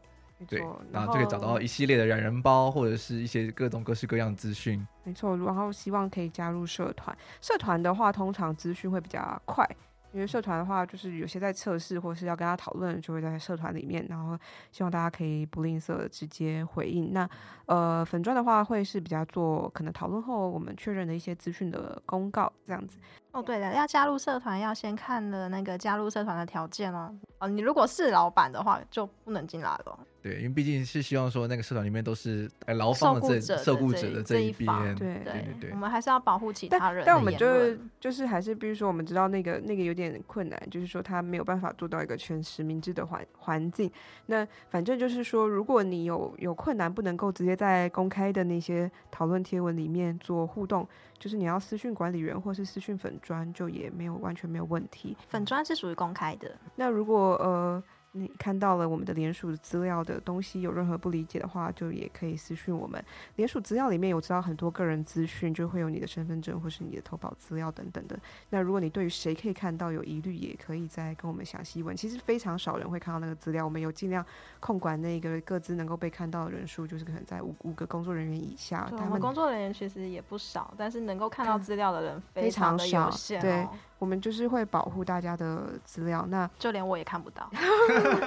对，然后就可以找到一系列的懒人包，或者是一些各种各式各样的资讯。没错，然后希望可以加入社团。社团的话，通常资讯会比较快。因为社团的话，就是有些在测试或是要跟他讨论，就会在社团里面，然后希望大家可以不吝啬直接回应。那呃，粉钻的话会是比较做可能讨论后我们确认的一些资讯的公告这样子。哦，对了，要加入社团要先看了那个加入社团的条件哦。哦，你如果是老板的话，就不能进来了。对，因为毕竟是希望说那个社团里面都是劳方的这受雇者的这一边，对对对对，我们还是要保护其他人。但我们就是就是还是，比如说我们知道那个那个有点困难，就是说他没有办法做到一个全实名制的环环境。那反正就是说，如果你有有困难，不能够直接在公开的那些讨论贴文里面做互动，就是你要私讯管理员或是私讯粉砖，就也没有完全没有问题。粉砖是属于公开的。那如果呃。你看到了我们的联署资料的东西，有任何不理解的话，就也可以私讯我们。联署资料里面有知道很多个人资讯，就会有你的身份证或是你的投保资料等等的。那如果你对于谁可以看到有疑虑，也可以再跟我们详细问。其实非常少人会看到那个资料，我们有尽量控管那个各自能够被看到的人数，就是可能在五五个工作人员以下。我们工作人员其实也不少，但是能够看到资料的人非常的有限哦。对。我们就是会保护大家的资料，那就连我也看不到。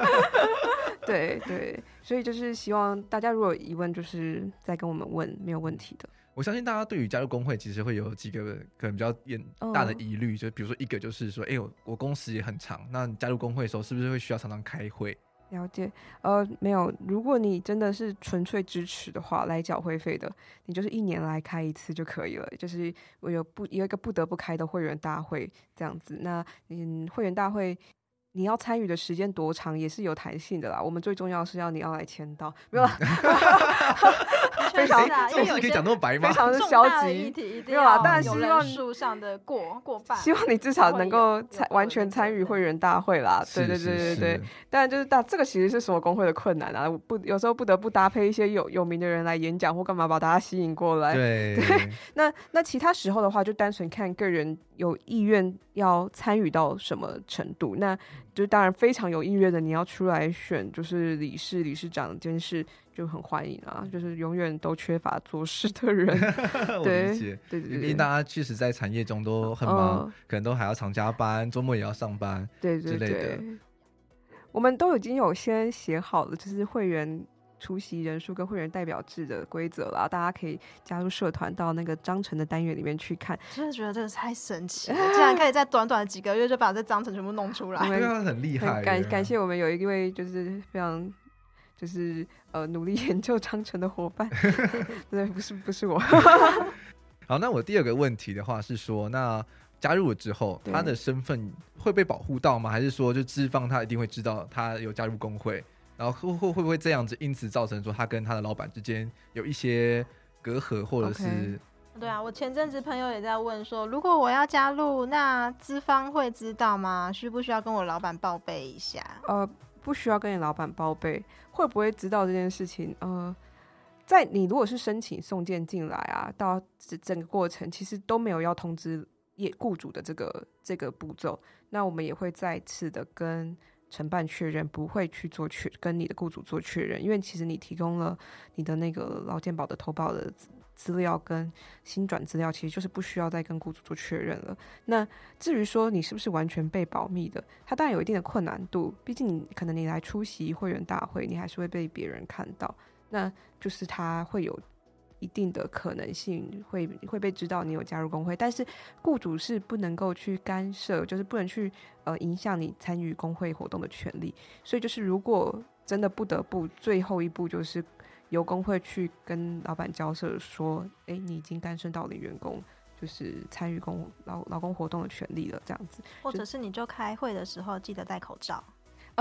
对对，所以就是希望大家如果有疑问，就是再跟我们问，没有问题的。我相信大家对于加入工会其实会有几个可能比较严大的疑虑，就比如说一个就是说，哎，我我工时也很长，那你加入工会的时候是不是会需要常常开会？了解，呃，没有。如果你真的是纯粹支持的话，来缴会费的，你就是一年来开一次就可以了。就是我有不有一个不得不开的会员大会这样子。那嗯，会员大会。你要参与的时间多长也是有弹性的啦。我们最重要是要你要来签到，没有啦。非常，这事可以讲那么白吗？非常的消极，没有啦。当然希望数上的过过 半，希望你至少能够参完全参与会员大会啦。对对对对对。当然就是大这个其实是所有工会的困难啊，不有时候不得不搭配一些有有名的人来演讲或干嘛把大家吸引过来。对。对 那那其他时候的话，就单纯看个人有意愿要参与到什么程度。那就当然非常有意愿的，你要出来选，就是理事、理事长这件事就很欢迎啊。就是永远都缺乏做事的人，对对对，因为大家确实在产业中都很忙，嗯、可能都还要常加班，周末也要上班，对对对。我们都已经有先写好了，就是会员。出席人数跟会员代表制的规则啦，大家可以加入社团到那个章程的单元里面去看。真的觉得这个太神奇了，竟然可以在短短几个月就把这章程全部弄出来，对啊，很厉害。感感谢我们有一位就是非常就是呃努力研究章程的伙伴，对，不是不是我。好，那我第二个问题的话是说，那加入了之后，他的身份会被保护到吗？还是说就资方他一定会知道他有加入工会？然后会会会不会这样子，因此造成说他跟他的老板之间有一些隔阂，或者是？Okay. 对啊，我前阵子朋友也在问说，如果我要加入，那资方会知道吗？需不需要跟我老板报备一下？呃，不需要跟你老板报备，会不会知道这件事情？呃，在你如果是申请送件进来啊，到整个过程其实都没有要通知业雇主的这个这个步骤，那我们也会再次的跟承办确认，不会去做确跟你的雇主做确认，因为其实你提供了你的那个劳健保的投保的资料跟薪转资料，其实就是不需要再跟雇主做确认了。那至于说你是不是完全被保密的，它当然有一定的困难度，毕竟你可能你来出席会员大会，你还是会被别人看到，那就是它会有。一定的可能性会会被知道你有加入工会，但是雇主是不能够去干涉，就是不能去呃影响你参与工会活动的权利。所以就是如果真的不得不，最后一步就是由工会去跟老板交涉说，哎、欸，你已经干涉到了员工就是参与工劳劳工活动的权利了，这样子。或者是你就开会的时候记得戴口罩，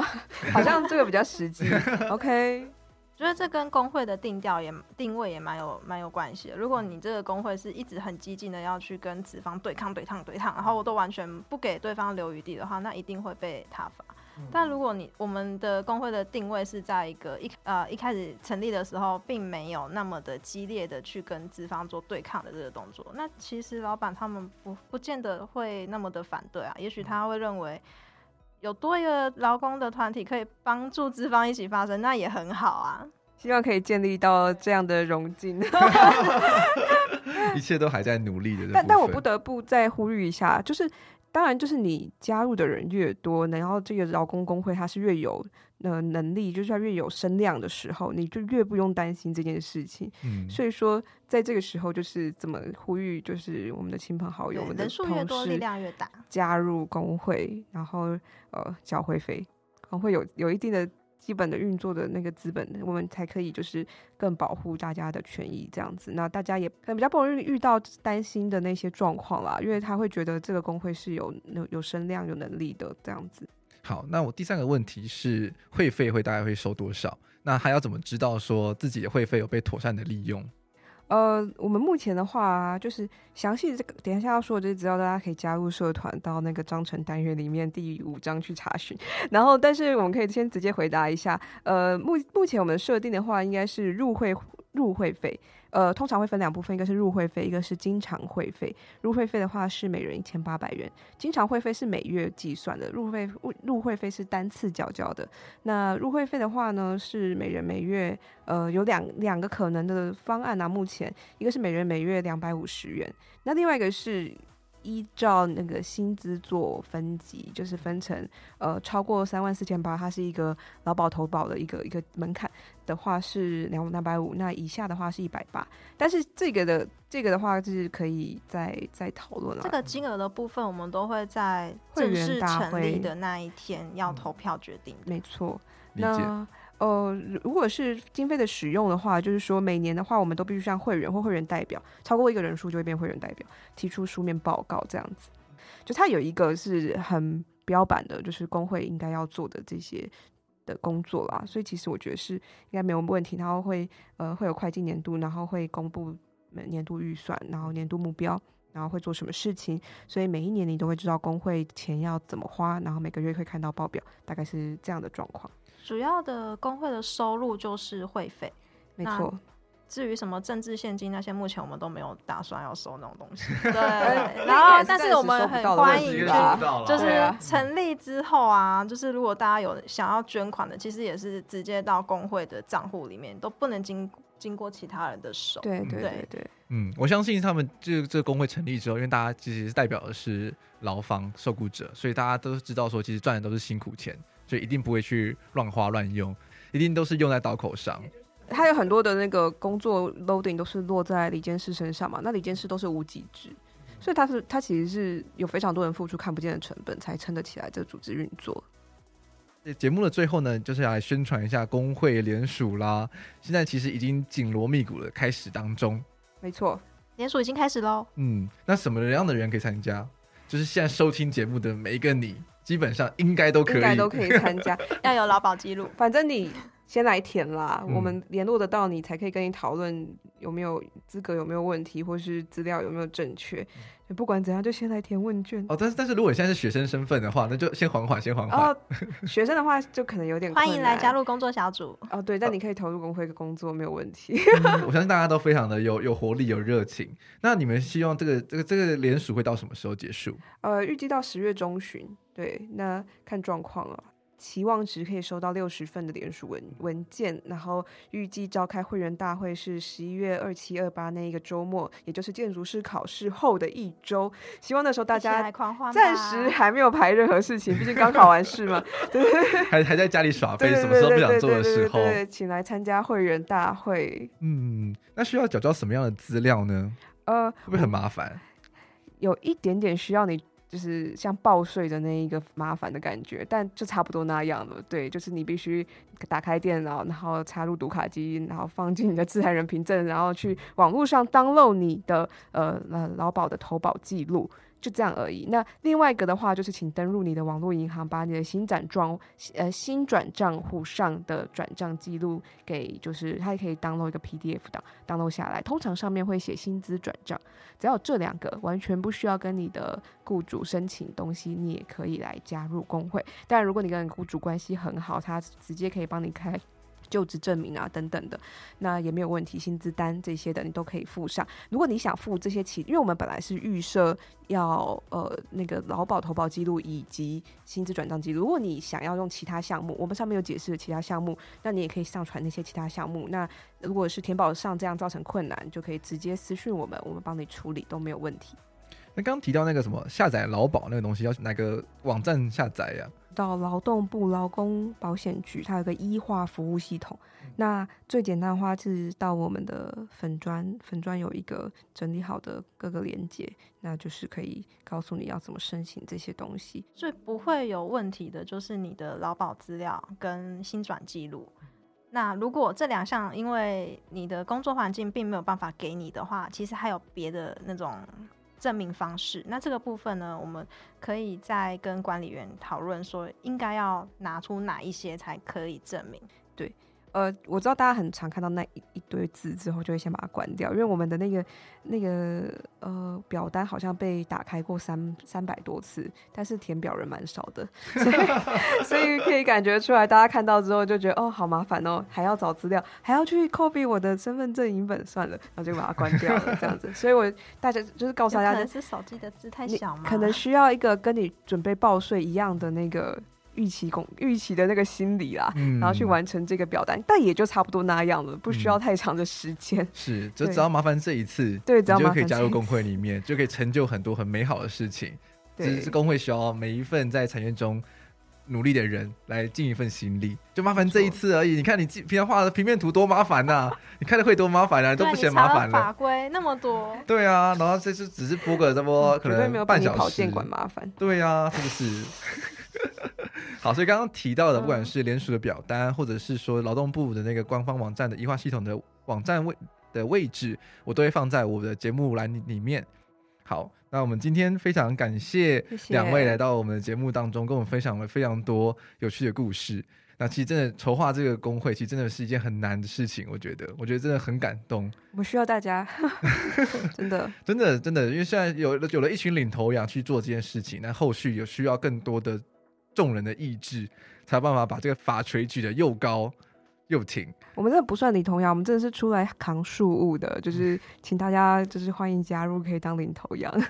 好像这个比较实际。OK。觉得这跟工会的定调也定位也蛮有蛮有关系的。如果你这个工会是一直很激进的要去跟资方对抗、对抗、对抗，然后我都完全不给对方留余地的话，那一定会被他罚。嗯、但如果你我们的工会的定位是在一个一呃一开始成立的时候，并没有那么的激烈的去跟资方做对抗的这个动作，那其实老板他们不不见得会那么的反对啊。也许他会认为有多一个劳工的团体可以帮助资方一起发声，那也很好啊。希望可以建立到这样的融进，一切都还在努力的。但但我不得不再呼吁一下，就是当然就是你加入的人越多，然后这个劳工工会它是越有呃能力，就是它越有声量的时候，你就越不用担心这件事情。嗯，所以说在这个时候就是怎么呼吁，就是我们的亲朋好友，我们的人数越多，力量越大，加入工会，然后呃缴会费，工会有有一定的。基本的运作的那个资本，我们才可以就是更保护大家的权益这样子。那大家也可能比较不容易遇到担心的那些状况啦，因为他会觉得这个工会是有有有声量、有能力的这样子。好，那我第三个问题是会费会大概会收多少？那还要怎么知道说自己的会费有被妥善的利用？呃，我们目前的话、就是详细这个等一下要说的这些资料，大家可以加入社团到那个章程单元里面第五章去查询。然后，但是我们可以先直接回答一下，呃，目目前我们设定的话，应该是入会入会费。呃，通常会分两部分，一个是入会费，一个是经常会费。入会费的话是每人一千八百元，经常会费是每月计算的，入会入会费是单次缴交的。那入会费的话呢，是每人每月呃有两两个可能的方案啊，目前一个是每人每月两百五十元，那另外一个是。依照那个薪资做分级，就是分成呃超过三万四千八，它是一个劳保投保的一个一个门槛的话是两两百五，那以下的话是一百八。但是这个的这个的话就是可以再再讨论了。这个金额的部分，我们都会在正式成立的那一天要投票决定。没错，那。呃，如果是经费的使用的话，就是说每年的话，我们都必须向会员或会员代表超过一个人数就会变会员代表，提出书面报告这样子。就它有一个是很标板的，就是工会应该要做的这些的工作啦。所以其实我觉得是应该没有问题。然后会呃会有会计年度，然后会公布年度预算，然后年度目标，然后会做什么事情。所以每一年你都会知道工会钱要怎么花，然后每个月会看到报表，大概是这样的状况。主要的工会的收入就是会费，没错。至于什么政治现金那些，目前我们都没有打算要收那种东西。对，然后但是我们很欢迎去，就是成立之后啊，就是如果大家有想要捐款的，其实也是直接到工会的账户里面，都不能经经过其他人的手。对对对对。嗯，我相信他们这这个工会成立之后，因为大家其实是代表的是劳方受雇者，所以大家都知道说，其实赚的都是辛苦钱。所以一定不会去乱花乱用，一定都是用在刀口上。他有很多的那个工作 loading 都是落在李监事身上嘛，那李监事都是无给职，所以他是他其实是有非常多人付出看不见的成本才撑得起来这个组织运作。节目的最后呢，就是要来宣传一下工会联署啦。现在其实已经紧锣密鼓的开始当中。没错，联署已经开始喽。嗯，那什么样的人可以参加？就是现在收听节目的每一个你。基本上应该都可以，应该都可以参加，要有劳保记录。反正你先来填啦，嗯、我们联络得到你，才可以跟你讨论有没有资格有没有问题，或是资料有没有正确。嗯、不管怎样，就先来填问卷。哦，但是但是如果你现在是学生身份的话，那就先缓缓，先缓缓。哦，学生的话就可能有点欢迎来加入工作小组。哦，对，但你可以投入工会的工作，没有问题。嗯、我相信大家都非常的有有活力、有热情。那你们希望这个这个这个联署会到什么时候结束？呃，预计到十月中旬。对，那看状况了。期望值可以收到六十份的联署文文件，然后预计召开会员大会是十一月二七二八那一个周末，也就是建筑师考试后的一周。希望那时候大家暂时还没有排任何事情，毕竟刚考完试嘛，对还还在家里耍飞，什么时候不想做的时候，对，请来参加会员大会。嗯，那需要缴交什么样的资料呢？呃，会不会很麻烦？有一点点需要你。就是像报税的那一个麻烦的感觉，但就差不多那样了。对，就是你必须打开电脑，然后插入读卡机，然后放进你的自然人凭证，然后去网络上登录你的呃呃劳保的投保记录。就这样而已。那另外一个的话，就是请登录你的网络银行，把你的新转账呃新转账户上的转账记录给，就是它也可以 download 一个 PDF 档，download 下来。通常上面会写薪资转账，只要这两个，完全不需要跟你的雇主申请东西，你也可以来加入工会。但，如果你跟雇主关系很好，他直接可以帮你开。就职证明啊，等等的，那也没有问题。薪资单这些的，你都可以附上。如果你想附这些其，因为我们本来是预设要呃那个劳保投保记录以及薪资转账记录。如果你想要用其他项目，我们上面有解释的其他项目，那你也可以上传那些其他项目。那如果是填保上这样造成困难，就可以直接私讯我们，我们帮你处理都没有问题。那刚刚提到那个什么下载劳保那个东西，要哪个网站下载呀、到劳动部劳工保险局，它有个医化服务系统。那最简单的话是到我们的粉砖，粉砖有一个整理好的各个连接，那就是可以告诉你要怎么申请这些东西。最不会有问题的就是你的劳保资料跟薪转记录。那如果这两项因为你的工作环境并没有办法给你的话，其实还有别的那种。证明方式，那这个部分呢，我们可以再跟管理员讨论，说应该要拿出哪一些才可以证明。对。呃，我知道大家很常看到那一一堆字之后，就会先把它关掉，因为我们的那个那个呃表单好像被打开过三三百多次，但是填表人蛮少的，所以 所以可以感觉出来，大家看到之后就觉得哦，好麻烦哦，还要找资料，还要去 copy 我的身份证影本，算了，然后就把它关掉了，这样子。所以我大家就是告诉大家，可能是手机的字太小吗？可能需要一个跟你准备报税一样的那个。预期工预期的那个心理啦，嗯、然后去完成这个表单，但也就差不多那样了，不需要太长的时间。嗯、是，就只要麻烦这一次，对，你就可以加入工会里面，就可以成就很多很美好的事情。对，只是工会需要每一份在产业中努力的人来尽一份心力，就麻烦这一次而已。你看你平常画的平面图多麻烦呐、啊，你开的会多麻烦啊，都不嫌麻烦了。法规那么多。对啊，然后这次只是播个这么可能半小时，跑监管麻烦。对啊，是不是？好，所以刚刚提到的，不管是联署的表单，嗯、或者是说劳动部的那个官方网站的 e 化系统的网站位的位置，我都会放在我的节目栏里面。好，那我们今天非常感谢两位来到我们的节目当中，跟我们分享了非常多有趣的故事。那其实真的筹划这个工会，其实真的是一件很难的事情。我觉得，我觉得真的很感动。我需要大家，真的，真的，真的，因为现在有有了一群领头羊去做这件事情，那后续有需要更多的。众人的意志，才有办法把这个法锤举得又高又挺。我们真的不算领头羊，我们真的是出来扛树务的，就是 请大家就是欢迎加入，可以当领头羊。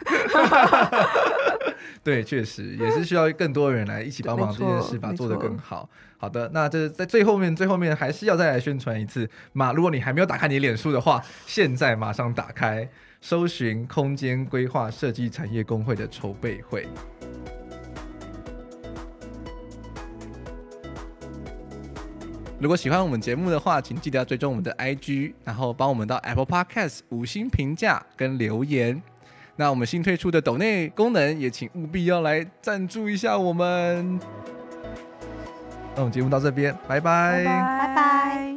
对，确实也是需要更多人来一起帮忙这件事，把它做得更好。好的，那这在最后面，最后面还是要再来宣传一次嘛。如果你还没有打开你脸书的话，现在马上打开，搜寻空间规划设计产业工会的筹备会。如果喜欢我们节目的话，请记得要追踪我们的 IG，然后帮我们到 Apple Podcast 五星评价跟留言。那我们新推出的抖内功能，也请务必要来赞助一下我们。那我们节目到这边，拜拜，拜拜。拜拜。